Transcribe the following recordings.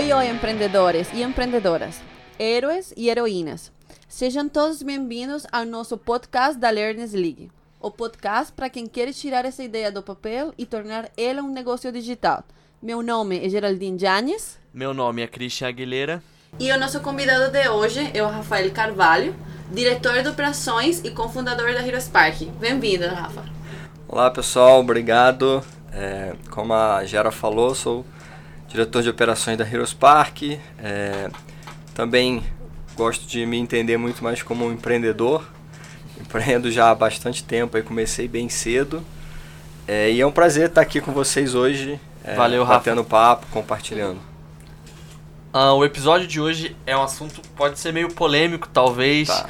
Oi, oi, empreendedores e empreendedoras, heróis e heroínas. Sejam todos bem-vindos ao nosso podcast da Learners League. O podcast para quem quer tirar essa ideia do papel e tornar ela um negócio digital. Meu nome é Geraldine Janes. Meu nome é Christian Aguilera. E o nosso convidado de hoje é o Rafael Carvalho, diretor de operações e cofundador da Heroes Park. Bem-vindo, Rafa. Olá, pessoal. Obrigado. É, como a Gera falou, sou diretor de operações da Heroes Park. É, também gosto de me entender muito mais como um empreendedor. Empreendo já há bastante tempo, aí comecei bem cedo. É, e é um prazer estar aqui com vocês hoje. É, Valeu, Rafa. Batendo papo, compartilhando. Ah, o episódio de hoje é um assunto pode ser meio polêmico, talvez. Tá.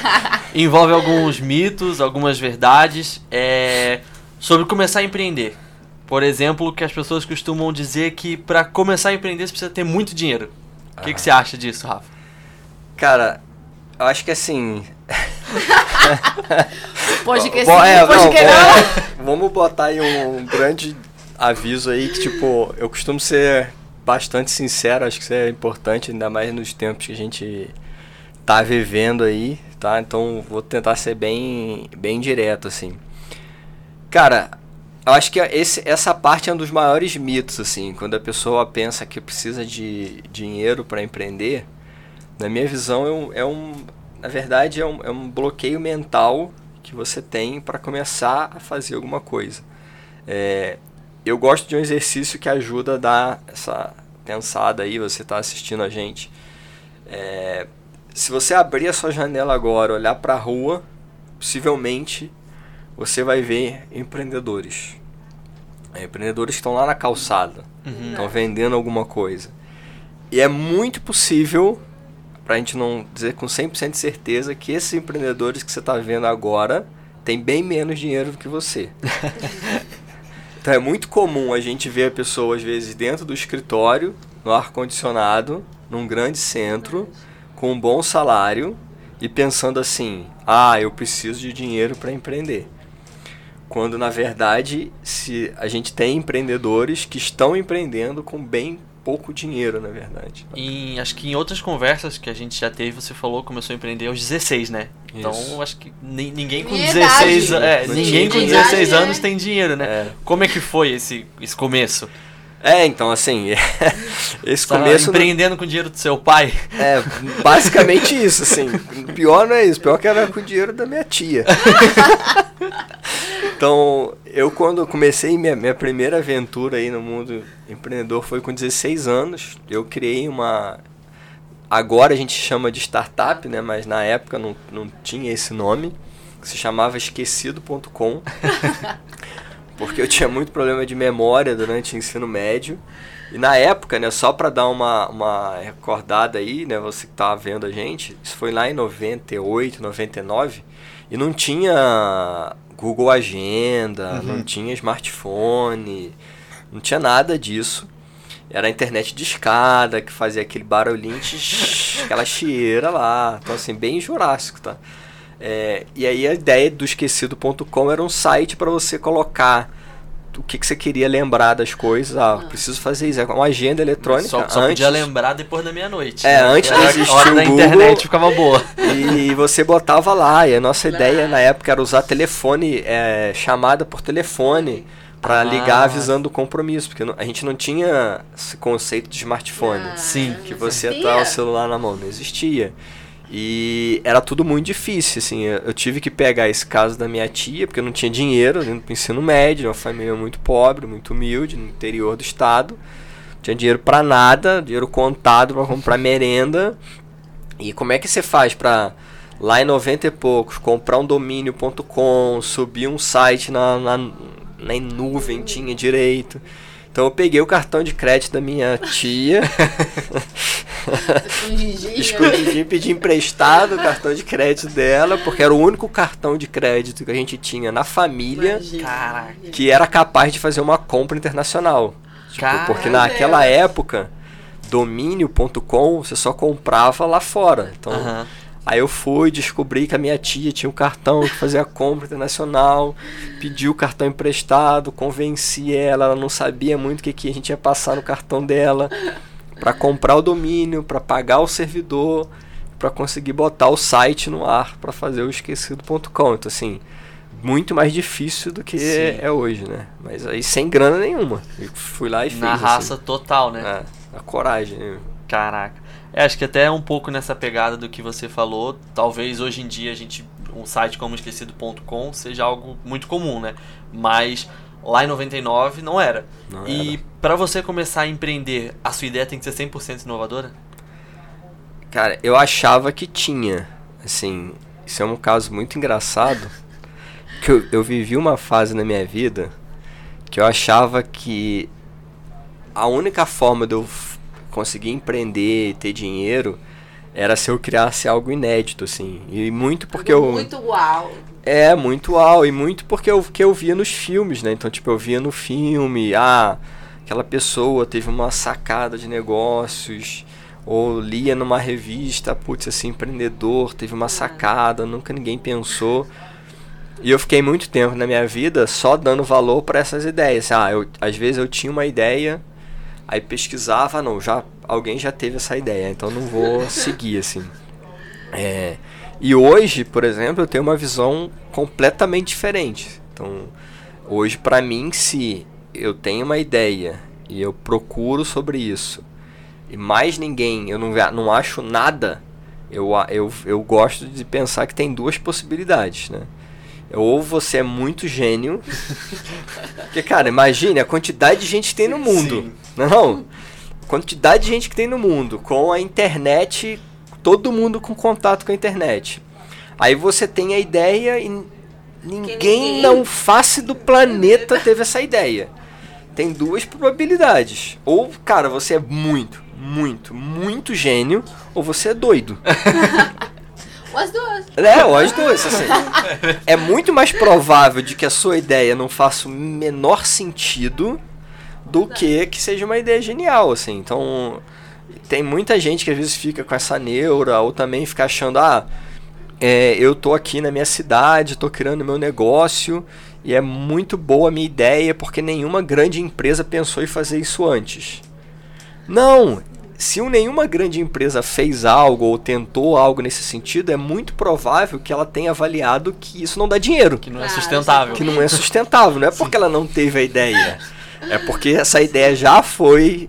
Envolve alguns mitos, algumas verdades. É, sobre começar a empreender. Por exemplo, que as pessoas costumam dizer que para começar a empreender você precisa ter muito dinheiro. O que, que você acha disso, Rafa? Cara, eu acho que assim. Pode que sim, é, pode não, que não. Vamos botar aí um grande aviso aí que, tipo, eu costumo ser bastante sincero, acho que isso é importante, ainda mais nos tempos que a gente tá vivendo aí, tá? Então vou tentar ser bem, bem direto, assim. Cara, eu acho que esse, essa parte é um dos maiores mitos, assim, quando a pessoa pensa que precisa de dinheiro para empreender, na minha visão é um, é um na verdade é um, é um bloqueio mental que você tem para começar a fazer alguma coisa. É, eu gosto de um exercício que ajuda a dar essa pensada aí, você está assistindo a gente. É, se você abrir a sua janela agora, olhar para a rua, possivelmente você vai ver empreendedores. É, empreendedores que estão lá na calçada, Uhum. estão vendendo alguma coisa. E é muito possível, para a gente não dizer com 100% de certeza, que esses empreendedores que você está vendo agora têm bem menos dinheiro do que você. Então é muito comum a gente ver a pessoa, às vezes, dentro do escritório, no ar-condicionado, num grande centro, com um bom salário e pensando assim: ah, eu preciso de dinheiro para empreender. Quando na verdade, se a gente tem empreendedores que estão empreendendo com bem pouco dinheiro, na verdade. Em, acho que em outras conversas que a gente já teve, você falou que começou a empreender aos 16, né? Então Isso. acho que ni- ninguém com Minha 16 idade. é, ninguém com idade, 16 né? anos tem dinheiro, né? É. Como é que foi esse, esse começo? É, então assim, esse Tava começo não- empreendendo com o dinheiro do seu pai? É, basicamente isso, assim. Pior não é isso, pior que era com o dinheiro da minha tia. então, eu quando comecei minha, minha primeira aventura aí no mundo empreendedor foi com 16 anos. Eu criei uma. Agora a gente chama de startup, né? Mas na época não, não tinha esse nome. Se chamava esquecido.com. porque eu tinha muito problema de memória durante o ensino médio. E na época, né, só para dar uma, uma recordada aí, né, você que tava vendo a gente, isso foi lá em 98, 99, e não tinha Google Agenda, não tinha smartphone, não tinha nada disso. Era a internet de escada que fazia aquele barulhinho, aquela chieira lá. Então, assim, bem jurássico, tá? É, e aí a ideia do esquecido.com era um site para você colocar o que, que você queria lembrar das coisas. Ah, preciso fazer isso. É uma agenda eletrônica. Só, só antes, podia lembrar depois da meia-noite. É, né? antes de existir hora o da Google- internet ficava boa. E você botava lá. E a nossa ideia na época era usar telefone, é, chamada por telefone, para Ah. ligar avisando o compromisso. Porque a gente não tinha esse conceito de smartphone. Ah, Sim. que você tá o celular na mão, não existia. E era tudo muito difícil, assim, eu tive que pegar esse caso da minha tia, porque eu não tinha dinheiro, indo pro ensino médio, uma família muito pobre, muito humilde, no interior do estado. Não tinha dinheiro pra nada, dinheiro contado pra comprar merenda. E como é que você faz pra lá em 90 e poucos comprar um domínio.com, subir um site na, na, na nuvem, tinha direito. Então eu peguei o cartão de crédito da minha tia, Escondidinho. escondidinho, pedi emprestado o cartão de crédito dela, porque era o único cartão de crédito que a gente tinha na família Imagina. Que era capaz de fazer uma compra internacional. Tipo, porque naquela época, domínio.com você só comprava lá fora. Então. Aí eu fui, descobri que a minha tia tinha um cartão que fazia compra internacional, pedi o cartão emprestado, convenci ela, ela não sabia muito o que, que a gente ia passar no cartão dela. para comprar o domínio, para pagar o servidor, para conseguir botar o site no ar para fazer o esquecido.com. Então assim, muito mais difícil do que Sim. é hoje, né? Mas aí sem grana nenhuma. Eu fui lá e fiz. Na raça assim. total, né? É, a coragem. né? Caraca. É, acho que até um pouco nessa pegada do que você falou, talvez hoje em dia a gente um site como esquecido.com seja algo muito comum, né? Mas lá em 99 não era. Não e era. pra você começar a empreender, a sua ideia tem que ser 100% inovadora? Cara, eu achava que tinha. Assim, isso é um caso muito engraçado. Que eu, eu vivi uma fase na minha vida que eu achava que a única forma de eu conseguir empreender e ter dinheiro era se eu criasse algo inédito, assim. E muito porque eu. Muito uau. É, muito uau, e muito porque eu, que eu via nos filmes, né? Então, tipo, eu via no filme, ah, aquela pessoa teve uma sacada de negócios, ou lia numa revista, putz, esse empreendedor teve uma sacada, nunca ninguém pensou. E eu fiquei muito tempo na minha vida só dando valor para essas ideias. Ah, eu, às vezes eu tinha uma ideia, aí pesquisava, não, já alguém já teve essa ideia, então não vou seguir assim. É, e hoje, por exemplo, eu tenho uma visão completamente diferente. Então, hoje para mim, se eu tenho uma ideia e eu procuro sobre isso, e mais ninguém, eu não, não acho nada, eu, eu, eu gosto de pensar que tem duas possibilidades, né? Ou você é muito gênio, porque, cara, imagine a quantidade de gente que tem no mundo. Sim. Não, quantidade de gente que tem no mundo, com a internet, todo mundo com contato com a internet. Aí você tem a ideia e ninguém, ninguém- não face do planeta teve essa ideia. Tem duas probabilidades. Ou, cara, você é muito, muito, muito gênio, ou você é doido. As duas. É, ou as duas, assim. É muito mais provável de que a sua ideia não faça o menor sentido do que que seja uma ideia genial, assim. Então, tem muita gente que às vezes fica com essa neura, ou também fica achando, ah, é, eu tô aqui na minha cidade, tô criando meu negócio, e é muito boa a minha ideia, porque nenhuma grande empresa pensou em fazer isso antes. Não! Se um- nenhuma grande empresa fez algo ou tentou algo nesse sentido, é muito provável que ela tenha avaliado que isso não dá dinheiro. Que não é sustentável. Que não é sustentável. Não é porque ela não teve a ideia. É porque essa ideia já foi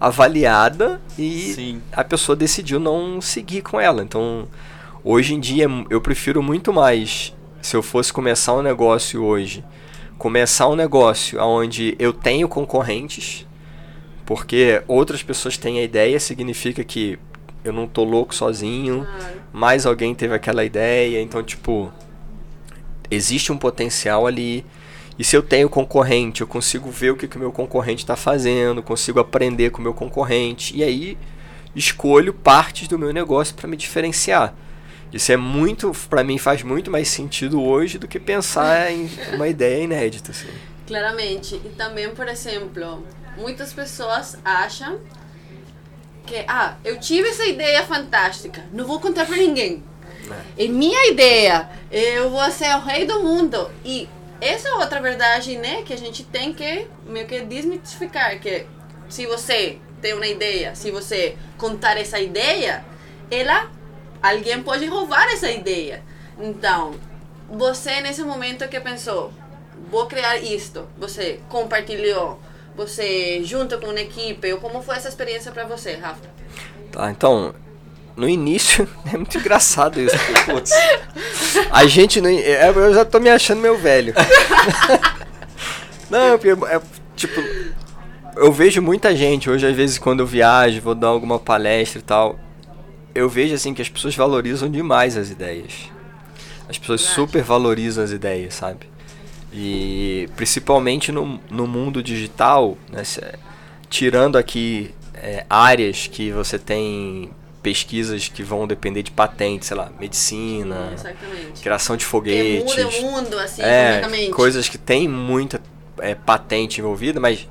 avaliada e Sim. a pessoa decidiu não seguir com ela. Então, hoje em dia, eu prefiro muito mais, se eu fosse começar um negócio hoje, começar um negócio onde eu tenho concorrentes, porque outras pessoas têm a ideia, significa que eu não tô louco sozinho, Claro. mais alguém teve aquela ideia, então, tipo, existe um potencial ali. E se eu tenho concorrente, eu consigo ver o que, que o meu concorrente está fazendo, consigo aprender com o meu concorrente, e aí escolho partes do meu negócio para me diferenciar. Isso é muito, para mim, faz muito mais sentido hoje do que pensar em uma ideia inédita. Assim. Claramente. E também, por exemplo, muitas pessoas acham que, ah, eu tive essa ideia fantástica, não vou contar pra ninguém. É minha ideia, eu vou ser o rei do mundo. E essa é outra verdade, né, que a gente tem que meio que desmitificar, que se você tem uma ideia, se você contar essa ideia, ela alguém pode roubar essa ideia. Então, você nesse momento que pensou, vou criar isto, você compartilhou, você junto com uma equipe, ou como foi essa experiência para você, Rafa? Tá, então, no início é muito engraçado isso. putz, a gente não. é, Eu já tô me achando meu velho. Não, porque, é, tipo, eu vejo muita gente hoje, às vezes, quando eu viajo, vou dar alguma palestra e tal. Eu vejo assim que as pessoas valorizam demais as ideias. As pessoas super valorizam as ideias, sabe? E principalmente no, no mundo digital, né, se- tirando aqui é, áreas que você tem pesquisas que vão depender de patentes, sei lá, medicina, Exatamente. criação de foguetes. muda o mundo, assim, É, coisas que tem muita é, patente envolvida, mas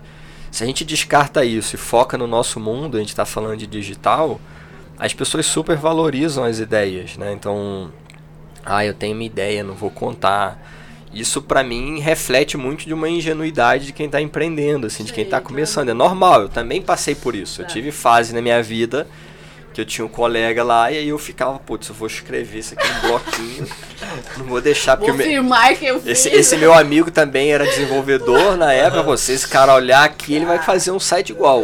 se a gente descarta isso e foca no nosso mundo, a gente está falando de digital, as pessoas super valorizam as ideias, né? Então, ah, eu tenho uma ideia, não vou contar. Isso pra mim reflete muito de uma ingenuidade de quem tá empreendendo, assim, de quem tá começando. É normal, eu também passei por isso. Eu tive fase na minha vida que eu tinha um colega lá e aí eu ficava, putz, eu vou escrever isso aqui no bloquinho. não vou deixar porque Vou o me- firmar que eu fiz. esse, esse meu amigo também era desenvolvedor na época. Você, esse cara olhar aqui, ele vai fazer um site igual.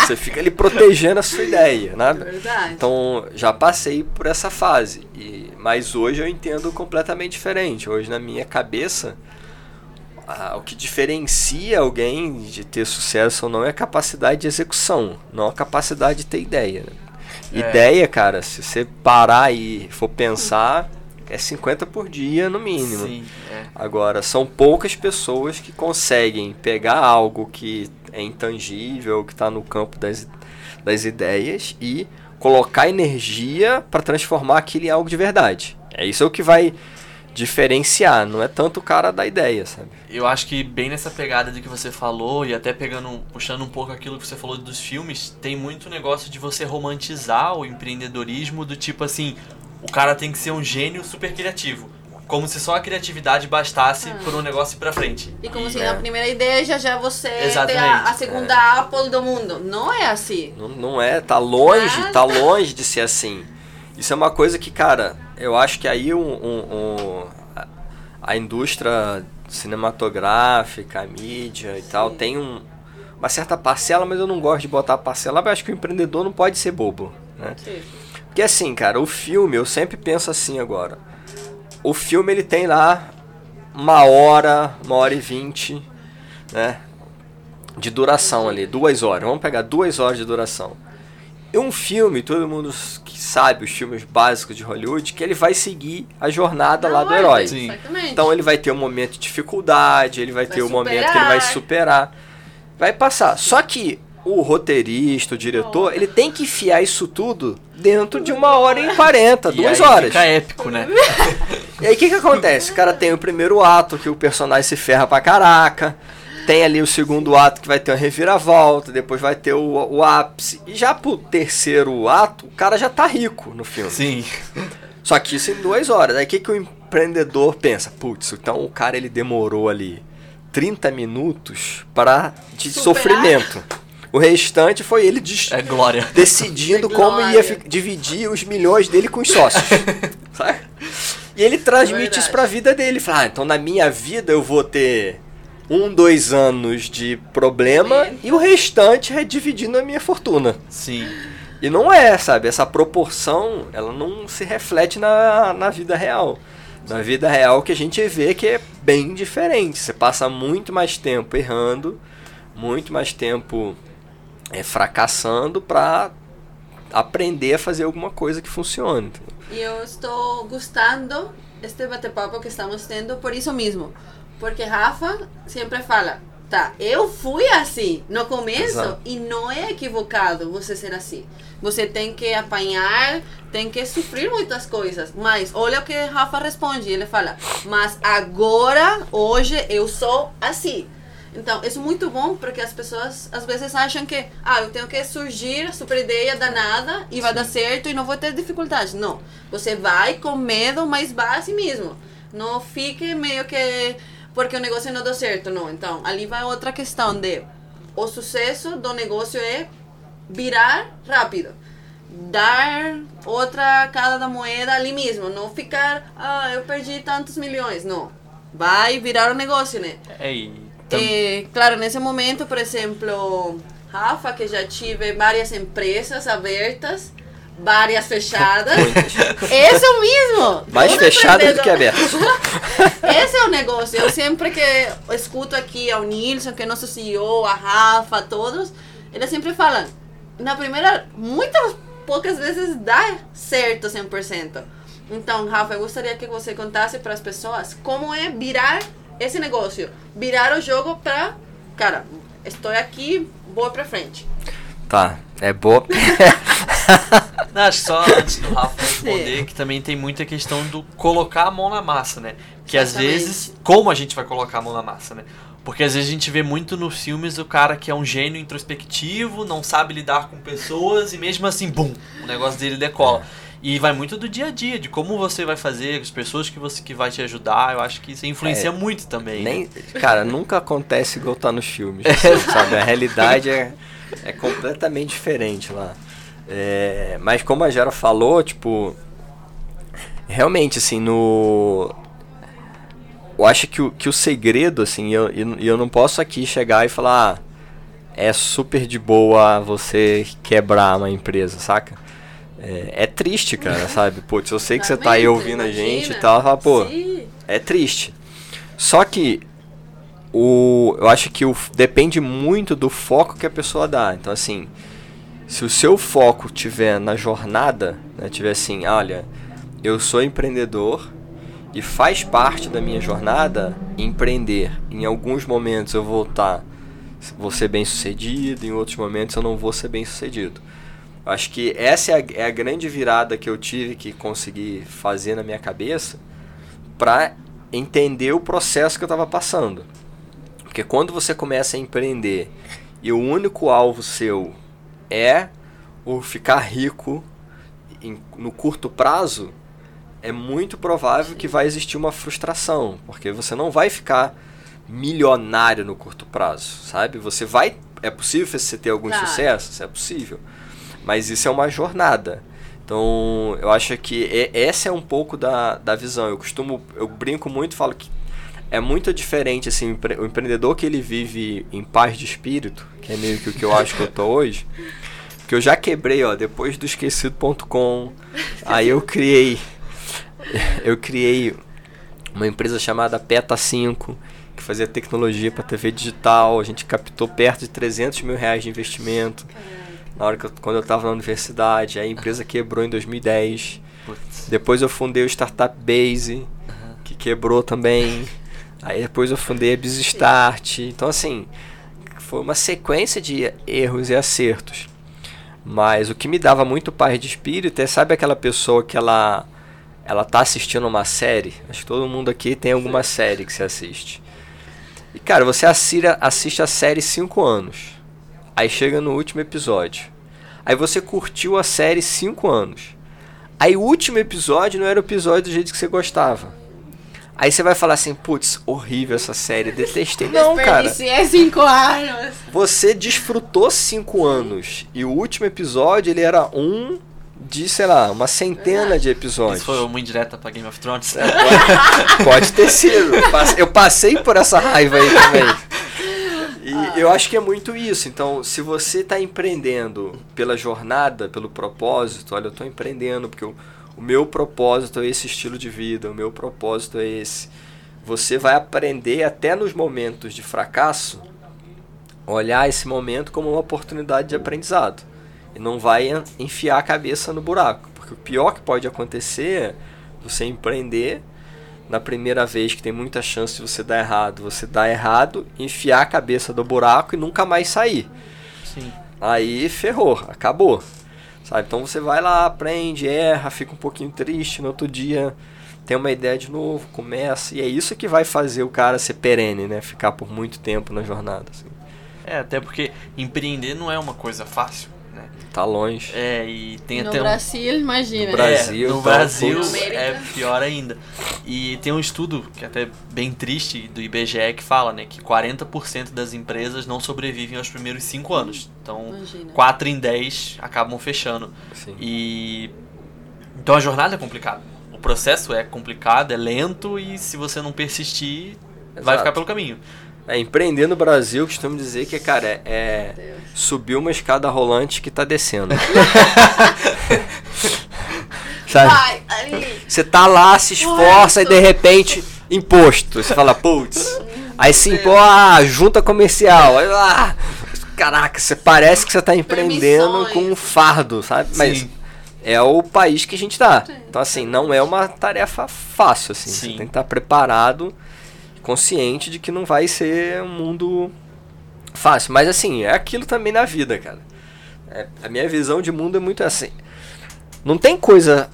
Você fica ali protegendo a sua ideia, né? Verdade. Então, já passei por essa fase. E, mas hoje eu entendo completamente diferente. Hoje, na minha cabeça, ah, o que diferencia alguém de ter sucesso ou não é a capacidade de execução, não a capacidade de ter ideia. né? É. Ideia, cara, se você parar e for pensar, é 50 por dia no mínimo. Sim, é. Agora, são poucas pessoas que conseguem pegar algo que é intangível, que está no campo das, das ideias e colocar energia para transformar aquilo em algo de verdade. É isso é o que vai diferenciar, não é tanto o cara da ideia, sabe? Eu acho que bem nessa pegada de que você falou e até pegando, puxando um pouco aquilo que você falou dos filmes, tem muito negócio de você romantizar o empreendedorismo do tipo assim, o cara tem que ser um gênio super criativo, como se só a criatividade bastasse Ah. por um negócio ir pra frente. E como E- se É. na primeira ideia já já você ter a, Exatamente, a segunda Apple do mundo. Não é assim. Não, não é, tá longe, tá longe de ser assim. Isso é uma coisa que, cara, eu acho que aí um, um- um- a- a indústria cinematográfica, a mídia e tal, Sim. tem um- uma certa parcela, mas eu não gosto de botar parcela, mas eu acho que o empreendedor não pode ser bobo, né? Porque assim, cara, o filme, eu sempre penso assim agora. O filme ele tem lá uma hora, uma hora e vinte, né? De duração ali, duas horas. Vamos pegar duas horas de duração. E um filme, todo mundo que sabe os filmes básicos de Hollywood, que ele vai seguir a jornada lá do herói. Sim. Exatamente. Então ele vai ter um momento de dificuldade, ele vai, Vai ter um momento que ele vai superar. superar. Vai passar. Só que o roteirista, o diretor, ele tem que enfiar isso tudo dentro de uma hora e quarenta, E duas aí horas. Fica épico, né? E aí o que que acontece? O cara tem o primeiro ato, que o personagem se ferra pra caraca. Tem ali o segundo ato que vai ter uma reviravolta, depois vai ter o, o ápice. E já pro terceiro ato, o cara já tá rico no filme. Sim. Só que isso em duas horas. Aí o que, que o empreendedor pensa? Putz, então o cara ele demorou ali 30 minutos para de Superar. sofrimento. O restante foi ele des- É glória. decidindo É como ia dividir os milhões dele com os sócios. sabe? E ele transmite Verdade. isso pra vida dele. Fala, ah, então na minha vida eu vou ter um, dois anos de problema Momento. e o restante é dividindo a minha fortuna. Sim. E não é, sabe? Essa proporção, ela não se reflete na, na vida real. Na vida real que a gente vê que é bem diferente. Você passa muito mais tempo errando, muito mais tempo é, fracassando pra aprender a fazer alguma coisa que funcione. E eu estou gostando este bate-papo que estamos tendo por isso mesmo. Porque Rafa sempre fala, tá, eu fui assim no começo Exato. e não é equivocado você ser assim. Você tem que apanhar, tem que sofrer muitas coisas. Mas olha o que Rafa responde, ele fala, mas agora, hoje, eu sou assim. Então, isso é muito bom porque as pessoas às vezes acham que, ah, eu tenho que surgir super ideia danada e vai dar certo e não vou ter dificuldade. Não. Você vai com medo, mas vai assim mesmo. Não fique meio que porque o negócio não deu certo, não. Então, ali vai outra questão de o sucesso do negócio é virar rápido. Dar outra cara da moeda ali mesmo. Não ficar, ah, eu perdi tantos milhões. Não. Vai virar o negócio, né? É, e Eh, claro, nesse momento, por exemplo, Rafa, que já tive várias empresas abertas, várias fechadas. Esse é o mesmo. Mais fechada do que aberta. Esse é o negócio. Eu sempre que escuto aqui ao Nilson, que é nosso CEO, a Rafa, todos, eles sempre falam, na primeira, muitas poucas vezes dá certo 100%. Então, Rafa, eu gostaria que você contasse para as pessoas como é virar esse negócio, virar o jogo para, cara, estou aqui, vou para frente. Tá, é boa. Não, acho que só antes do Rafa responder, que também tem muita questão do colocar a mão na massa, né? Que às vezes, como a gente vai colocar a mão na massa, né? Porque às vezes a gente vê muito nos filmes o cara que é um gênio introspectivo, não sabe lidar com pessoas e mesmo assim, bum, o negócio dele decola. E vai muito do dia a dia, de como você vai fazer, as pessoas que você que vai te ajudar. Eu acho que isso influencia É, muito também. né? Nem, cara, nunca acontece igual tá nos filmes, sabe? A realidade é, é completamente diferente lá. É, mas como a Gera falou, tipo, realmente, assim, no... Eu acho que o, que o segredo, assim, eu, eu, eu não posso aqui chegar e falar, ah, é super de boa você quebrar uma empresa, saca? É, é triste, cara, sabe? Putz, eu sei que você tá aí ouvindo a gente e tal, fala, pô, Sim. é triste. Só que o, eu acho que o, depende muito do foco que a pessoa dá. Então, assim, se o seu foco tiver na jornada, né, tiver assim, olha, eu sou empreendedor e faz parte da minha jornada empreender. Em alguns momentos eu vou estar, vou ser bem sucedido, em outros momentos eu não vou ser bem sucedido. Acho que essa é a, é a grande virada que eu tive que conseguir fazer na minha cabeça para entender o processo que eu estava passando. Porque quando você começa a empreender e o único alvo seu é o ficar rico em- no curto prazo, é muito provável que vai existir uma frustração, porque você não vai ficar milionário no curto prazo, sabe? Você vai, é possível você ter algum Claro. sucesso, é possível, mas isso é uma jornada. Então, eu acho que e- essa é um pouco da, da visão. Eu costumo, eu brinco muito, falo que é muito diferente assim, o empre- o empreendedor que ele vive em paz de espírito, que é meio que o que eu acho que eu tô hoje. Que eu já quebrei, ó, depois do esquecido.com. Aí eu criei eu criei uma empresa chamada Peta 5, que fazia tecnologia para TV digital. A gente captou perto de 300 mil reais de investimento. Na hora que eu, quando eu estava na universidade, a empresa quebrou em 2010. Putz. Depois eu fundei o Startup Base, que quebrou também. Aí depois eu fundei a BizStart. Então, assim, foi uma sequência de erros e acertos. Mas o que me dava muito paz de espírito é, sabe aquela pessoa que ela, ela tá assistindo uma série? Acho que todo mundo aqui tem alguma série que você assiste. E, cara, você assiste, assiste a série 5 anos. Aí chega no último episódio. Aí você curtiu a série 5 anos. Aí o último episódio não era o episódio do jeito que você gostava. Aí você vai falar assim, putz, horrível essa série, detestei. Não, cara. Cinco anos. Você desfrutou cinco anos. E o último episódio, ele era um de, sei lá, uma centena de episódios. Isso foi uma indireta pra Game of Thrones. É, pode, pode ter sido. Eu passei por essa raiva aí também. E eu acho que é muito isso. Então, se você está empreendendo pela jornada, pelo propósito, olha, eu estou empreendendo porque o, o meu propósito é esse estilo de vida, o meu propósito é esse. Você vai aprender até nos momentos de fracasso, olhar esse momento como uma oportunidade de aprendizado. E não vai en- enfiar a cabeça no buraco. Porque o pior que pode acontecer é você empreender na primeira vez que tem muita chance de você dar errado, você dar errado, enfiar a cabeça do buraco e nunca mais sair. Sim. Aí ferrou, acabou. Sabe? Então você vai lá, aprende, erra, fica um pouquinho triste, no outro dia tem uma ideia de novo, começa, e é isso que vai fazer o cara ser perene, né? Ficar por muito tempo na jornada. assim. É, até porque empreender não é uma coisa fácil, né? Tá longe. É, e tem no até um... Brasil, imagina. No Brasil, é, no então, Brasil é pior ainda. E tem um estudo que é até bem triste do IBGE que fala, né, que 40% das empresas não sobrevivem aos primeiros 5 anos. Então, Imagina. 4 em 10 acabam fechando. Assim. E então a jornada é complicada. O processo é complicado, é lento e se você não persistir, vai Exato. ficar pelo caminho. É, empreender no Brasil, eu costumo dizer que, cara, é, é subir uma escada rolante que tá descendo. Sabe? Você tá lá, se esforça e de repente, imposto. Você fala, putz. Aí se impõe, ah, junta comercial. Aí, ah, caraca, você parece que você tá empreendendo Permissões. com um fardo, sabe? Mas Sim. é o país que a gente tá. Então, assim, não é uma tarefa fácil, assim. Você Sim. tem que estar preparado, consciente de que não vai ser um mundo fácil. Mas, assim, é aquilo também na vida, cara. É, a minha visão de mundo é muito assim. Não tem coisa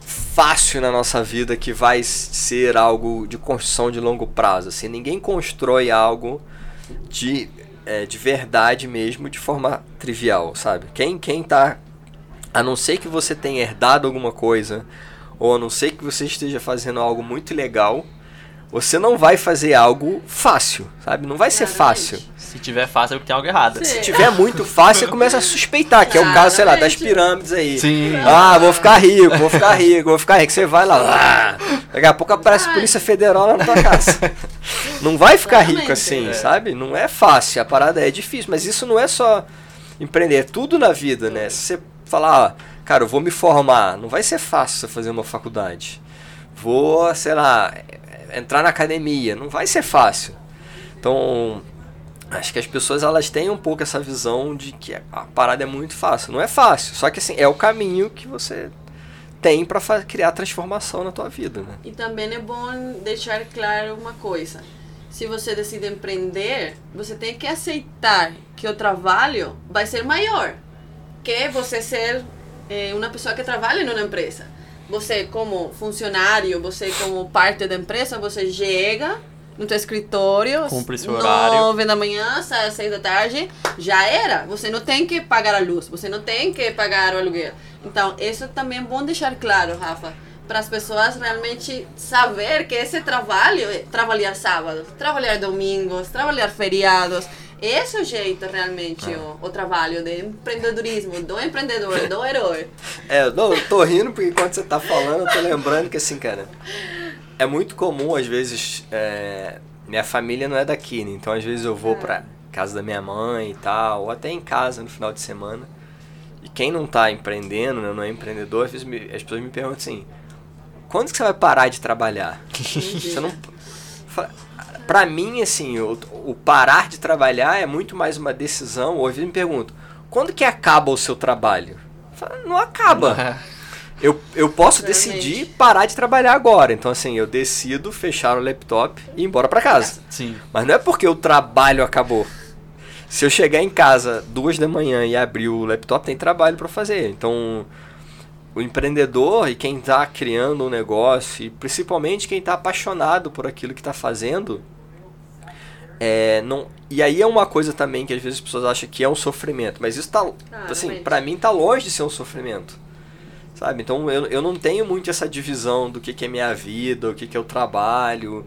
fácil na nossa vida que vai ser algo de construção de longo prazo. Assim, ninguém constrói algo de, é, de verdade mesmo de forma trivial, sabe? Quem, quem tá a não ser que você tenha herdado alguma coisa, ou a não ser que você esteja fazendo algo muito legal, você não vai fazer algo fácil, sabe? Não vai ser fácil. Se tiver fácil é porque tem algo errado. Sim. Se tiver muito fácil, você começa a suspeitar, que é o caso, sei lá, das pirâmides aí. Sim. Ah, vou ficar rico, vou ficar rico, vou ficar rico. Você vai lá, ah, daqui a pouco aparece a. Polícia Federal lá na tua casa. Não vai ficar rico assim, É. sabe? Não é fácil, a parada é difícil, mas isso não é só empreender, é tudo na vida, né? Se você falar, ah, cara, eu vou me formar, não vai ser fácil você fazer uma faculdade. Vou, sei lá, entrar na academia, não vai ser fácil. Então, acho que as pessoas elas têm um pouco essa visão de que a parada é muito fácil. Não é fácil, só que assim, é o caminho que você tem para criar transformação na tua vida, né? E também é bom deixar claro uma coisa. Se você decide empreender, você tem que aceitar que o trabalho vai ser maior que você ser eh, uma pessoa que trabalha numa empresa. Você como funcionário, você como parte da empresa, você chega no teu escritório, Cumpre seu horário. nove da manhã, sai às seis da tarde, já era. Você não tem que pagar a luz, você não tem que pagar o aluguel. Então, isso também é bom deixar claro, Rafa, para as pessoas realmente saber que esse trabalho é trabalhar sábados, trabalhar domingos, trabalhar feriados. Esse é o jeito realmente, o, o trabalho de empreendedorismo, do empreendedor, do herói. É, eu não, eu tô rindo porque enquanto você tá falando, eu tô lembrando que assim, cara, é muito comum às vezes. é, minha família não é daqui, né? Então às vezes eu vou pra casa da minha mãe e tal, ou até em casa no final de semana. E quem não tá empreendendo, né, não é empreendedor, às vezes me- as pessoas me perguntam assim: quando que você vai parar de trabalhar? Você não. Pra mim, assim, o, o parar de trabalhar é muito mais uma decisão. Ou às vezes me perguntam: quando que acaba o seu trabalho? Eu Não acaba. Eu, eu posso Realmente. decidir parar de trabalhar agora. Então, assim, eu decido fechar o laptop e ir embora pra casa. Sim. Mas não é porque o trabalho acabou. Se eu chegar em casa duas da manhã e abrir o laptop, tem trabalho para fazer. Então, o empreendedor e quem está criando um negócio, e principalmente quem está apaixonado por aquilo que está fazendo, é, não, e aí é uma coisa também que às vezes as pessoas acham que é um sofrimento, mas isso tá, assim, realmente. para mim tá longe de ser um sofrimento. Sabe? Então eu, eu não tenho muito essa divisão do que, que é minha vida, o que, que é o trabalho.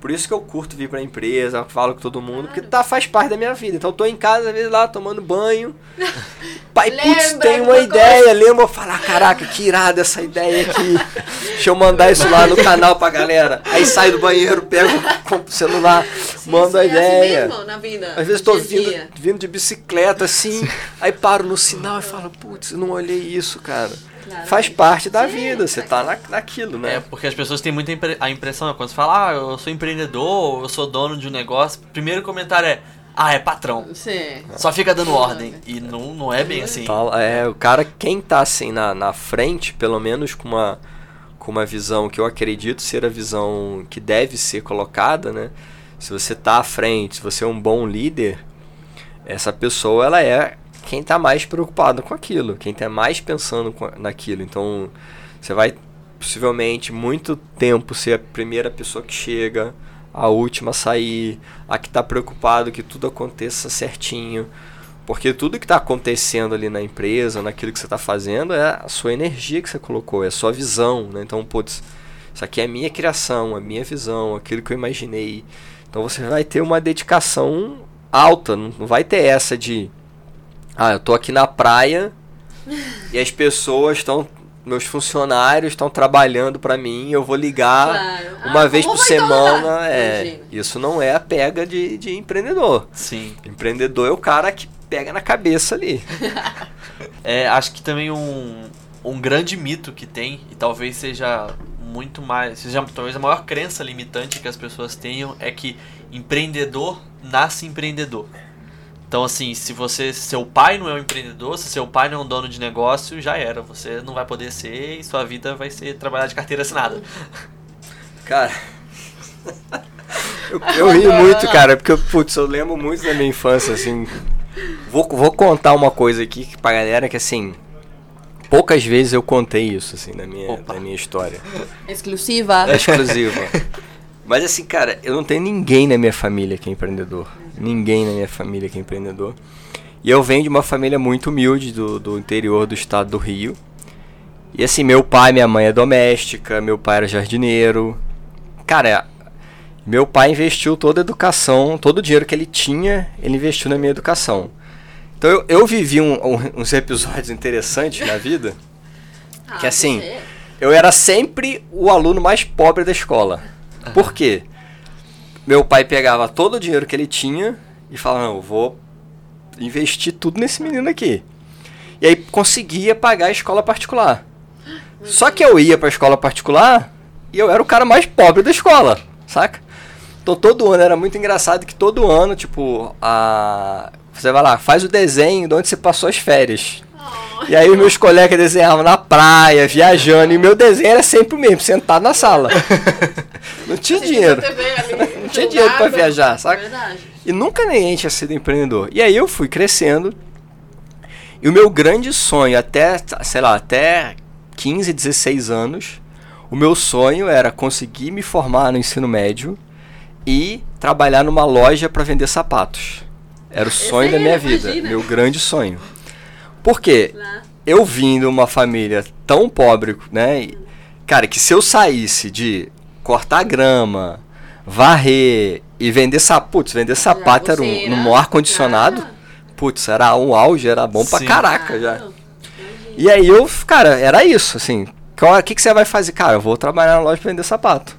Por isso que eu curto vir pra empresa, falo com todo mundo, porque tá, faz parte da minha vida. Então eu tô em casa, às vezes lá, tomando banho. Pai, putz, Lembra tem uma ideia, lembra? Eu falo, ah, caraca, que irada essa ideia aqui. Deixa eu mandar isso lá no canal pra galera. Aí sai do banheiro, pego o celular, Sim, mando a é assim ideia. mesmo na vida. Às vezes tô vindo, vindo de bicicleta assim, aí paro no sinal e falo, putz, não olhei isso, cara. Claro. Faz parte da Sim, vida, você tá na, naquilo, É, né? porque as pessoas têm muita impre- a impressão, quando você fala, ah, eu sou empreendedor, eu sou dono de um negócio, o primeiro comentário é, ah, é patrão. Sim. Só fica dando ordem. E não, não é bem assim. É, o cara, quem tá assim na, na frente, pelo menos com uma, com uma visão que eu acredito ser a visão que deve ser colocada, né? Se você tá à frente, se você é um bom líder, essa pessoa ela é quem tá mais preocupado com aquilo, quem tá mais pensando naquilo. Então, você vai possivelmente muito tempo ser a primeira pessoa que chega, a última a sair, a que tá preocupado que tudo aconteça certinho. Porque tudo que está acontecendo ali na empresa, naquilo que você está fazendo, é a sua energia que você colocou, é a sua visão. Né? Então, putz, isso aqui é a minha criação, a minha visão, aquilo que eu imaginei. Então você vai ter uma dedicação alta, não vai ter essa de ah, eu tô aqui na praia e as pessoas estão meus funcionários estão trabalhando para mim, eu vou ligar Claro. uma Ah, vez por semana, é, Imagina. isso não é a pega de, de empreendedor. Sim. Empreendedor é o cara que pega na cabeça ali. É, acho que também um, um grande mito que tem, e talvez seja muito mais, seja talvez a maior crença limitante que as pessoas tenham, é que empreendedor nasce empreendedor. Então, assim, se você, se seu pai não é um empreendedor, se seu pai não é um dono de negócio, já era. Você não vai poder ser e sua vida vai ser trabalhar de carteira assinada. Cara. eu, eu rio muito, cara, porque eu, putz, eu lembro muito da minha infância, assim. Vou, vou contar uma coisa aqui que- pra galera que, assim. Poucas vezes eu contei isso, assim, na minha, Opa. na minha história. Exclusiva. É exclusiva. Mas assim, cara, eu não tenho ninguém na minha família que é empreendedor. Ninguém na minha família que é empreendedor. E eu venho de uma família muito humilde do, do interior do estado do Rio. E assim, meu pai minha mãe é doméstica, meu pai era jardineiro. Cara, meu pai investiu toda a educação, todo o dinheiro que ele tinha, ele investiu na minha educação. Então eu, eu vivi um- um- uns episódios interessantes na vida. Ah, que assim, eu era sempre o aluno mais pobre da escola. Por quê? Meu pai pegava todo o dinheiro que ele tinha e falava, não, eu vou investir tudo nesse menino aqui. E aí conseguia pagar a escola particular. Só que eu ia pra escola particular e eu era o cara mais pobre da escola, saca? Então todo ano era muito engraçado que todo ano, tipo, a você vai lá, faz o desenho de onde você passou as férias. E aí os meus colegas desenhavam na praia, viajando, e meu desenho era sempre o mesmo, sentado na sala. Não tinha dinheiro. Não tinha dinheiro pra viajar, saca? Verdade. E nunca ninguém tinha sido empreendedor. E aí eu fui crescendo. E o meu grande sonho, até, sei lá, até 15, 16 anos, o meu sonho era conseguir me formar no ensino médio e trabalhar numa loja para vender sapatos. Era o sonho da minha vida, imagina. meu grande sonho. Por quê? Eu vim de uma família tão pobre, né? Cara, que se eu saísse de cortar grama, varrer e vender sapato, putz, vender sapato era um, no ar-condicionado, putz, era um auge, era bom pra Sim. caraca já. E aí eu, cara, era isso, assim. O que, que você vai fazer? Cara, eu vou trabalhar na loja pra vender sapato.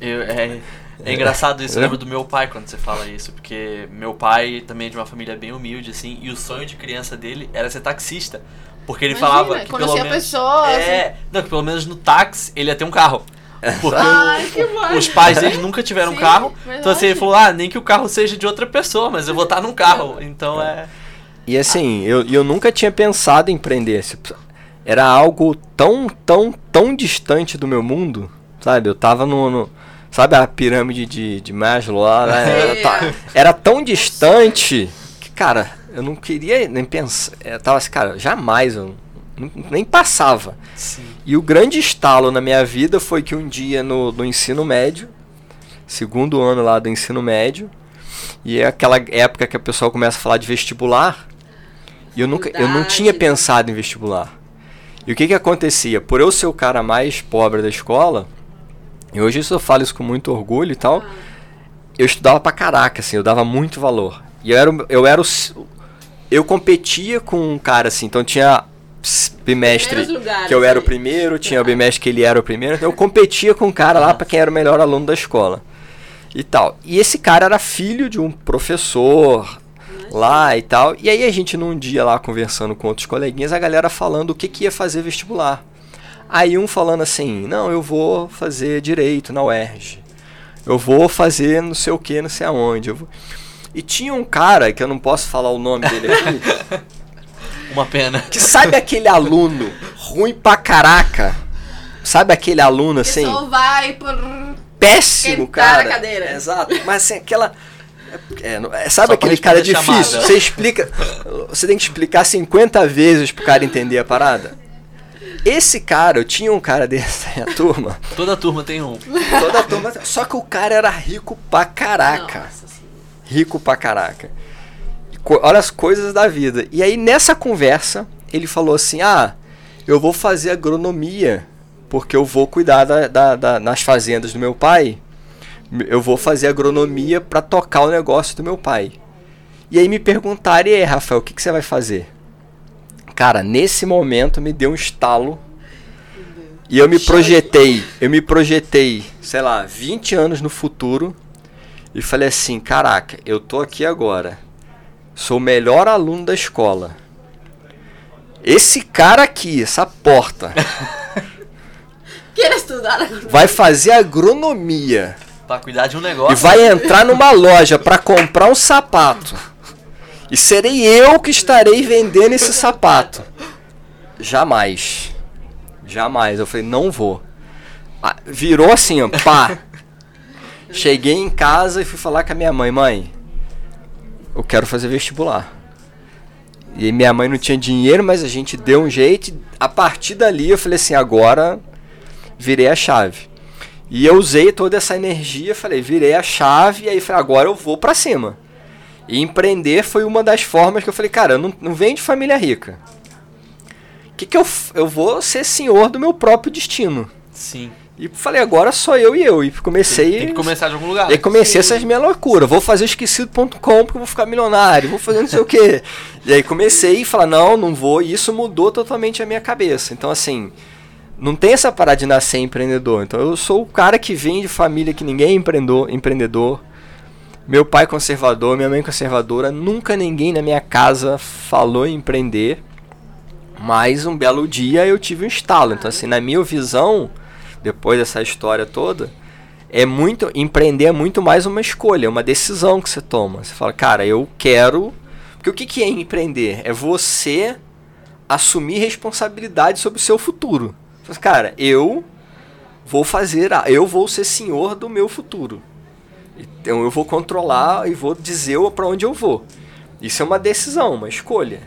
Eu- é, é engraçado isso, eu É. lembro do meu pai quando você fala isso, porque meu pai também é de uma família bem humilde, assim, e o sonho de criança dele era ser taxista. Porque ele Imagina, falava que pelo conhecia menos. pessoas, É, não, que pelo menos no táxi ele ia ter um carro. Porque Ai, o- os pais dele nunca tiveram Sim, carro. verdade. Então assim, ele falou, ah, nem que o carro seja de outra pessoa, mas eu vou estar num carro. Então é. E assim, eu, eu nunca tinha pensado em empreender. Era algo tão, tão, tão distante do meu mundo, sabe? Eu tava no. no- sabe a pirâmide de, de Maslow lá? né? Era, era tão distante que, cara, eu não queria nem pensar. Eu tava assim, cara, jamais, eu nem passava. Sim. E o grande estalo na minha vida foi que um dia no, no ensino médio, segundo ano lá do ensino médio, e é aquela época que a pessoa começa a falar de vestibular, e eu nunca, eu não tinha pensado em vestibular. E o que que acontecia? Por eu ser o cara mais pobre da escola, e hoje isso eu falo isso com muito orgulho e tal, eu estudava pra caraca, assim, eu dava muito valor. E eu era, eu era o, eu competia com um cara assim, então tinha bimestre lugares, que eu era o né? primeiro, tinha o bimestre que ele era o primeiro, então eu competia com um cara lá pra quem era o melhor aluno da escola. E tal. E esse cara era filho de um professor lá e tal. E aí a gente num dia lá conversando com outros coleguinhas, a galera falando o que que ia fazer vestibular. Aí um falando assim: "Não, eu vou fazer direito na UERJ. Eu vou fazer não sei o que, não sei aonde. Eu vou... E tinha um cara que eu não posso falar o nome dele aqui, Uma pena. que sabe aquele aluno ruim pra caraca? Sabe aquele aluno Que assim, só vai por... péssimo, cara? cadeira. Exato. Mas assim, aquela é, não- é, sabe Só aquele cara difícil? chamada. Você explica, você tem que explicar 50 vezes pro cara entender a parada. Esse cara, eu tinha um cara desse na minha turma, Toda turma tem um. toda a turma, só que o cara era rico pra caraca. Nossa rico pra caraca. Olha as coisas da vida. E aí nessa conversa, ele falou assim: Ah, eu vou fazer agronomia, porque eu vou cuidar da, da- da- nas fazendas do meu pai. Eu vou fazer agronomia pra tocar o negócio do meu pai. E aí me perguntaram, e aí, Rafael, o que, que você vai fazer? Cara, nesse momento me deu um estalo. E eu me projetei, eu me projetei, sei lá, 20 anos no futuro e falei assim: caraca, eu tô aqui agora, sou o melhor aluno da escola. Esse cara aqui, essa porta, Quer estudar agora? vai fazer agronomia Pra cuidar de um e negócio. vai entrar numa loja para comprar um sapato. E serei eu que estarei vendendo esse sapato. Jamais. Jamais. Eu falei, não vou. Ah, Virou assim, ó, pá. Cheguei em casa e fui falar com a minha mãe, mãe, eu quero fazer vestibular. E minha mãe não tinha dinheiro, mas a gente deu um jeito. A partir dali eu falei assim, agora virei a chave. E eu usei toda essa energia, falei, virei a chave e aí falei, agora eu vou pra cima. E empreender foi uma das formas que eu falei, cara, eu não, não venho de família rica. O que, que eu, eu vou ser senhor do meu próprio destino? Sim. E falei, agora sou eu e eu. E comecei. Tem que começar de algum lugar. E aí comecei essas minhas loucuras. Vou fazer esquecido.com porque eu vou ficar milionário. Vou fazer não sei o quê. E aí comecei a falar, não, não vou. E isso mudou totalmente a minha cabeça. Então, assim, não tem essa parada de nascer empreendedor. Então, eu sou o cara que vem de família que ninguém é empreendedor. empreendedor. Meu pai conservador, minha mãe conservadora. Nunca ninguém na minha casa falou em empreender. Mas um belo dia eu tive um estalo. Então, assim, na minha visão, depois dessa história toda, é muito. Empreender é muito mais uma escolha, uma decisão que você toma. Você fala, cara, eu quero. Porque o que, que é empreender? É você assumir responsabilidade sobre o seu futuro. Você fala, cara, eu vou fazer. a- Eu vou ser senhor do meu futuro. Então eu vou controlar e vou dizer para onde eu vou. Isso é uma decisão, uma escolha.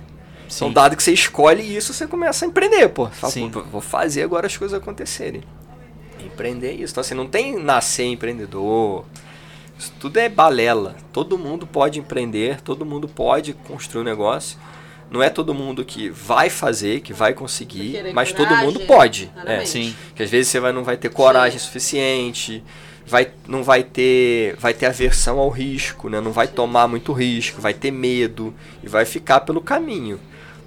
Então, Sim. dado que você escolhe isso, você começa a empreender, pô. Fala, Sim. pô, vou fazer agora as coisas acontecerem. Empreender é isso. Então, assim, não tem nascer empreendedor. Isso tudo é balela. Todo mundo pode empreender, todo mundo pode construir um negócio. Não é todo mundo que vai fazer, que vai conseguir, mas todo coragem, mundo pode. É. claramente. Sim. Que às vezes você vai, não vai ter coragem suficiente, vai, não vai ter, vai ter aversão ao risco, né? não vai tomar muito risco, vai ter medo e vai ficar pelo caminho.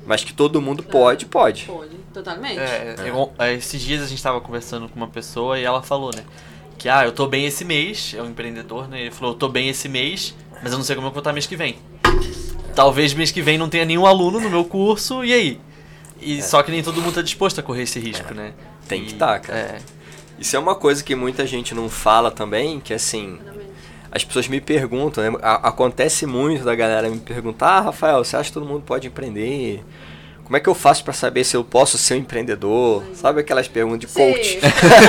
Mas que todo mundo pode, pode. Pode, totalmente. É, eu- é, esses dias a gente tava conversando com uma pessoa e ela falou, né? Que, ah, eu tô bem esse mês, é um empreendedor, né? Ele falou, eu tô bem esse mês, mas eu não sei como eu vou estar mês que vem. Talvez mês que vem não tenha nenhum aluno no meu curso, e aí? E só que nem todo mundo tá disposto a correr esse risco, né? Tem que E- tá, cara. É, Isso é uma coisa que muita gente não fala também, que assim, as pessoas me perguntam, né? A- acontece muito da galera me perguntar, ah, Rafael, você acha que todo mundo pode empreender? Como é que eu faço pra saber se eu posso ser um empreendedor? Sabe aquelas perguntas de Sim. coach?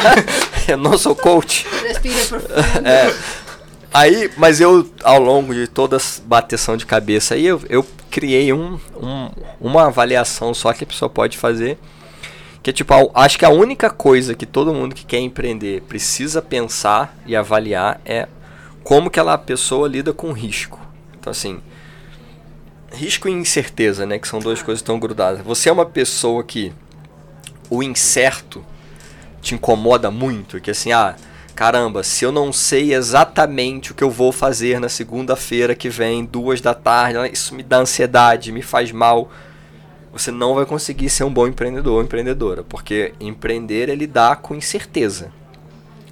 eu não sou coach. Respira profundo. É. Aí, mas eu, ao longo de toda essa bateção de cabeça aí, eu, eu criei um, um- uma avaliação só que a pessoa pode fazer. Que é tipo, a- acho que a única coisa que todo mundo que quer empreender precisa pensar e avaliar é como que aquela pessoa lida com risco. Então, assim, risco e incerteza, né? Que são duas coisas tão grudadas. Você é uma pessoa que o incerto te incomoda muito, que assim, ah, caramba, se eu não sei exatamente o que eu vou fazer na segunda-feira que vem, duas da tarde, isso me dá ansiedade, me faz mal. Você não vai conseguir ser um bom empreendedor ou empreendedora, porque empreender é lidar com incerteza,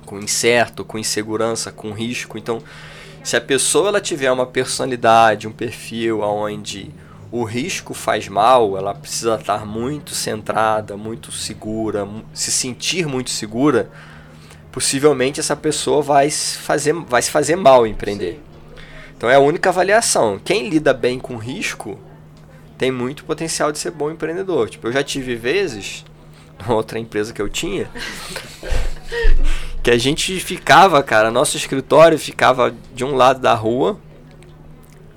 com incerto, com insegurança, com risco. Então, se a pessoa ela tiver uma personalidade, um perfil onde o risco faz mal, ela precisa estar muito centrada, muito segura, se sentir muito segura, possivelmente essa pessoa vai se fazer, vai se fazer mal em empreender. Então é a única avaliação. Quem lida bem com risco tem muito potencial de ser bom empreendedor. Tipo, eu já tive vezes, numa outra empresa que eu tinha, que a gente ficava, cara, nosso escritório ficava de um lado da rua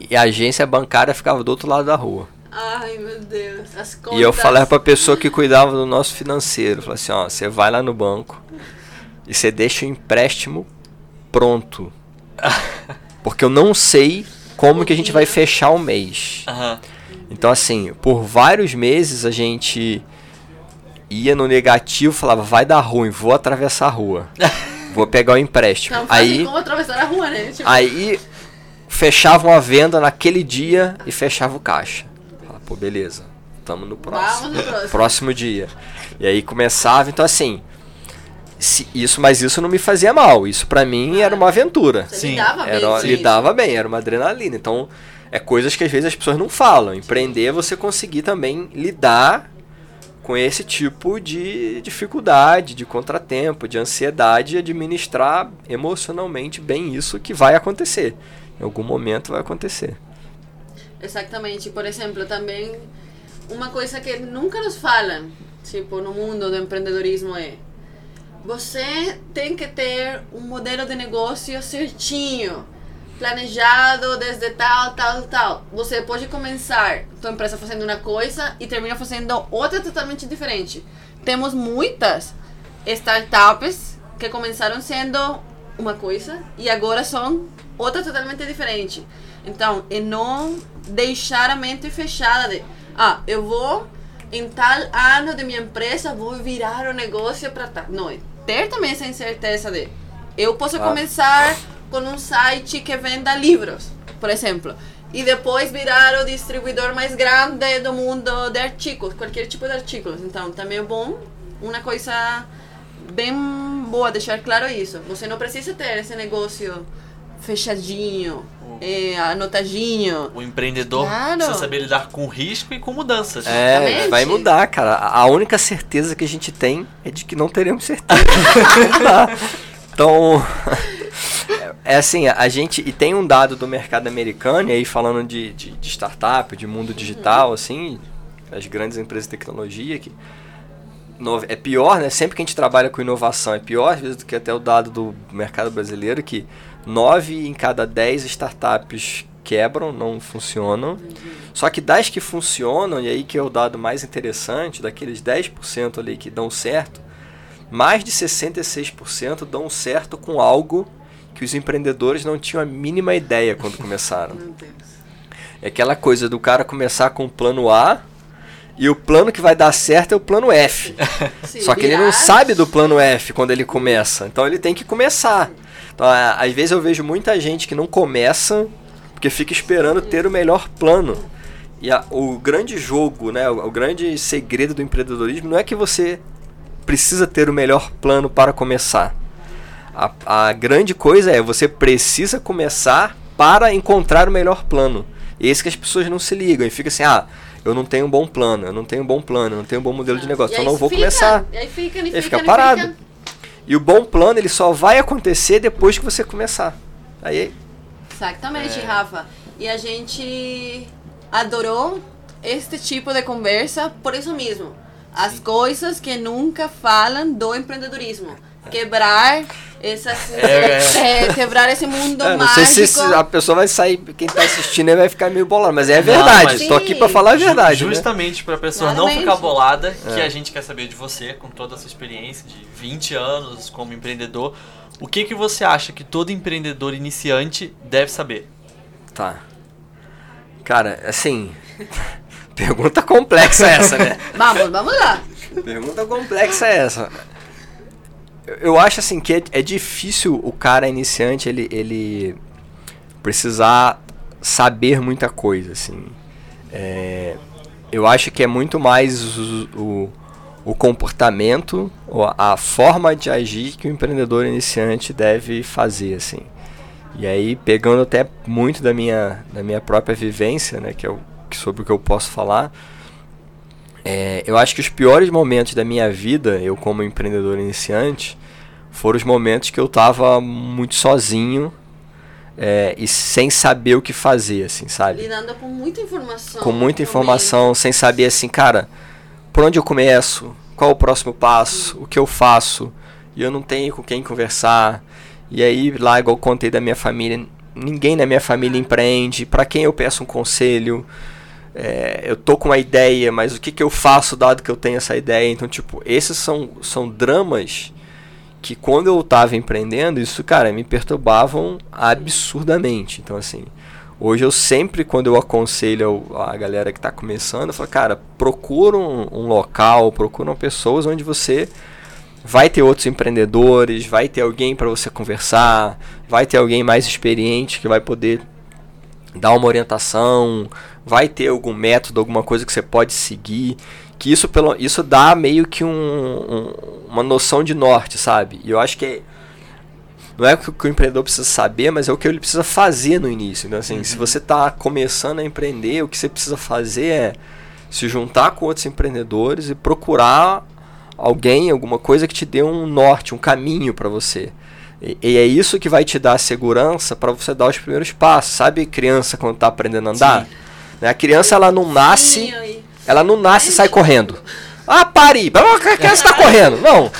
e a agência bancária ficava do outro lado da rua. Ai, meu Deus. As contas. E eu falava pra pessoa que cuidava do nosso financeiro, falei assim, ó, você vai lá no banco e você deixa o empréstimo pronto. Porque eu não sei como que a gente vai fechar o mês. Aham. Então assim, por vários meses a gente ia no negativo, falava, vai dar ruim, vou atravessar a rua. Vou pegar o empréstimo. Não Aí como atravessar a rua, né? Tipo, Aí fechavam a venda naquele dia e fechava o caixa. Fala, pô, beleza. Tamo no próximo. Vamos no próximo. próximo dia. E aí começava, então assim, se- isso, mas isso não me fazia mal. Isso pra mim era uma aventura. você sim, lidava bem Era, com isso. lidava bem, era uma adrenalina. Então, é coisas que às vezes as pessoas não falam. Empreender é você conseguir também lidar com esse tipo de dificuldade, de contratempo, de ansiedade administrar emocionalmente bem isso que vai acontecer. Em algum momento vai acontecer. Exatamente. Por exemplo, também uma coisa que nunca nos falam, tipo, no mundo do empreendedorismo é você tem que ter um modelo de negócio certinho, planejado desde tal, tal, tal. Você pode começar tua empresa fazendo uma coisa e termina fazendo outra totalmente diferente. Temos muitas startups que começaram sendo uma coisa e agora são outra totalmente diferente. Então, é não deixar a mente fechada de, ah, eu vou em tal ano de minha empresa, vou virar o negócio para tal. Não, é ter também essa incerteza de, eu posso Ah. começar com um site que venda livros, por exemplo, e depois virar o distribuidor mais grande do mundo de artigos, qualquer tipo de artigos. Então, também é bom, uma coisa bem boa deixar claro isso. Você não precisa ter esse negócio fechadinho, é, anotadinho. O empreendedor Claro. precisa saber lidar com risco e com mudanças. É, Exatamente. vai mudar, cara. A única certeza que a gente tem é de que não teremos certeza. Então, é assim, a gente. E tem um dado do mercado americano, e aí falando de, de, de startup, de mundo digital, assim, as grandes empresas de tecnologia, que é pior, né? Sempre que a gente trabalha com inovação, é pior às vezes do que até o dado do mercado brasileiro, que 9 em cada 10 startups quebram, não funcionam. Só que das que funcionam, e aí que é o dado mais interessante, daqueles 10% ali que dão certo, mais de 66% dão certo com algo que os empreendedores não tinham a mínima ideia quando começaram. É aquela coisa do cara começar com o plano A e o plano que vai dar certo é o plano F. Se Só que ele não sabe do plano F quando ele começa. Então ele tem que começar. Então, às vezes eu vejo muita gente que não começa porque fica esperando ter o melhor plano. E a- o grande jogo, né, o, o grande segredo do empreendedorismo não é que você precisa ter o melhor plano para começar. A, a grande coisa é você precisa começar para encontrar o melhor plano. E é isso que as pessoas não se ligam e fica assim, ah, eu não tenho um bom plano, eu não tenho um bom plano, eu não tenho um bom modelo de negócio, então não vou fica, começar. E aí fica, e fica, fica parado. fica. E o bom plano ele só vai acontecer depois que você começar. Aí, Exatamente, É. Rafa. E a gente adorou este tipo de conversa por isso mesmo. As coisas que nunca falam do empreendedorismo. Quebrar essas, É, é, quebrar esse mundo eu não mágico. sei se esse- a pessoa vai sair, quem tá assistindo aí vai ficar meio bolado, mas é Não, verdade. mas- Tô aqui pra falar a Ju- verdade. né? Justamente pra pessoa não Claramente. ficar bolada, que É. a gente quer saber de você, com toda a sua experiência de 20 anos como empreendedor. O que, que você acha que todo empreendedor iniciante deve saber? Tá. Cara, assim. pergunta complexa essa, né? Vamos, vamos lá. Pergunta complexa é essa. Eu- acho assim que é, é difícil o cara iniciante ele, ele precisar saber muita coisa, assim. É, eu acho que é muito mais o, o, o comportamento, a, forma de agir que o empreendedor iniciante deve fazer, assim. E aí, pegando até muito da minha, da minha própria vivência, né, que é o, sobre o que eu posso falar, é, eu acho que os piores momentos da minha vida, eu como empreendedor iniciante, foram os momentos que eu tava muito sozinho é, e sem saber o que fazer, assim, sabe? Lidando com muita informação. Com muita informação, sem saber assim, cara, por onde eu começo, qual o próximo passo, o que eu faço, e eu não tenho com quem conversar. E aí, lá, igual contei da minha família, ninguém na minha família empreende, para quem eu peço um conselho? É, eu tô com uma ideia, mas o que, que eu faço dado que eu tenho essa ideia? Então, tipo, esses são, são dramas que quando eu tava empreendendo, isso, cara, me perturbavam absurdamente. Então, assim, hoje eu sempre, quando eu aconselho a galera que tá começando, eu falo, cara, procura um, um local, procuram pessoas onde você vai ter outros empreendedores, vai ter alguém para você conversar, vai ter alguém mais experiente que vai poder dar uma orientação, vai ter algum método, alguma coisa que você pode seguir, que isso pelo isso dá meio que um, um- uma noção de norte, sabe? E eu acho que é- não é o que o empreendedor precisa saber, mas é o que ele precisa fazer no início. Então, assim, se você está começando a empreender, o que você precisa fazer é se juntar com outros empreendedores e procurar alguém, alguma coisa que te dê um norte, um caminho para você. E, e é isso que vai te dar segurança para você dar os primeiros passos. Sabe criança quando tá aprendendo a andar? Né, A criança ela não nasce, ela não nasce e sai correndo. Ah, pare! A criança tá correndo. Não,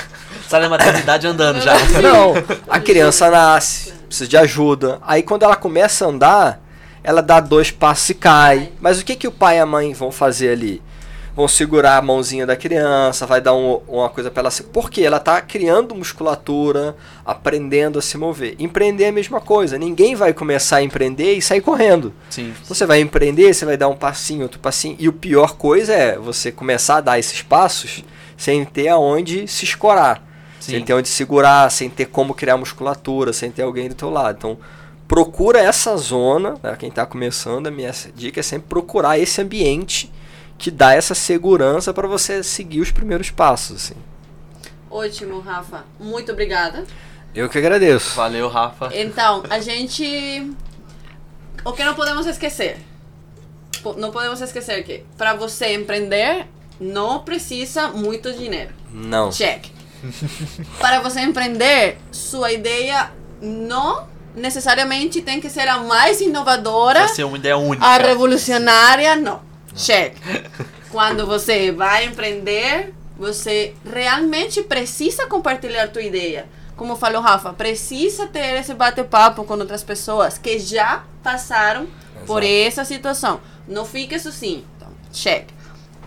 Sai da maternidade andando já. não, a criança nasce, precisa de ajuda. Aí quando ela começa a andar, ela dá dois passos e cai. Mas o que, que o pai e a mãe vão fazer ali? Vão segurar a mãozinha da criança, vai dar um- uma coisa para ela se. Porque ela tá criando musculatura, aprendendo a se mover. Empreender é a mesma coisa. Ninguém vai começar a empreender e sair correndo. Sim. Então você vai empreender, você vai dar um passinho, outro passinho. E o pior coisa é você começar a dar esses passos sem ter aonde se escorar. Sim. Sem ter onde segurar, sem ter como criar musculatura, sem ter alguém do teu lado. Então, procura essa zona, né, quem está começando, a minha dica é sempre procurar esse ambiente que dá essa segurança para você seguir os primeiros passos. Assim. Ótimo, Rafa. Muito obrigada. Eu que agradeço. Valeu, Rafa. Então, a gente. O que não podemos esquecer? Não podemos esquecer que para você empreender não precisa muito dinheiro. Não. Check. Para você empreender, sua ideia não necessariamente tem que ser a mais inovadora, Vai ser uma ideia única. a revolucionária, não. Check. Quando você vai empreender, você realmente precisa compartilhar tua ideia. Como falou Rafa, precisa ter esse bate-papo com outras pessoas que já passaram por Exato. essa situação. Não fique sozinho. Então, check.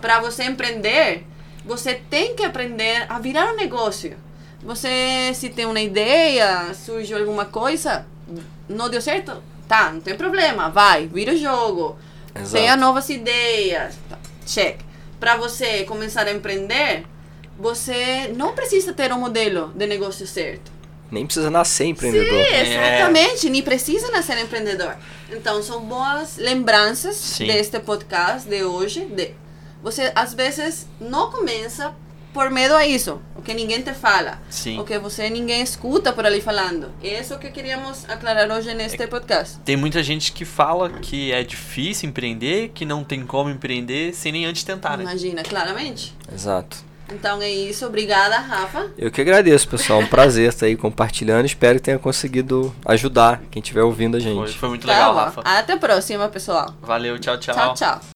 Para você empreender, você tem que aprender a virar um negócio. Você, se tem uma ideia, surge alguma coisa, não deu certo? Tá, não tem problema, vai, vira o jogo. Exato. Tenha novas ideias. Tá, check. Para você começar a empreender, você não precisa ter um modelo de negócio certo. Nem precisa nascer empreendedor. Sim, exatamente. Nem precisa nascer empreendedor. Então, são boas lembranças Sim. deste podcast de hoje. De você, às vezes, não começa por medo a isso. O que ninguém te fala. Sim. O que você ninguém escuta por ali falando. Isso que queríamos aclarar hoje neste podcast. Tem muita gente que fala que é difícil empreender, que não tem como empreender sem nem antes tentar, né? Imagina, claramente. Exato. Então é isso. Obrigada, Rafa. Eu que agradeço, pessoal. Um prazer estar aí compartilhando. Espero que tenha conseguido ajudar quem estiver ouvindo a gente. Foi, foi muito Tá legal. Rafa. Até a próxima, pessoal. Valeu, tchau, tchau. tchau. tchau.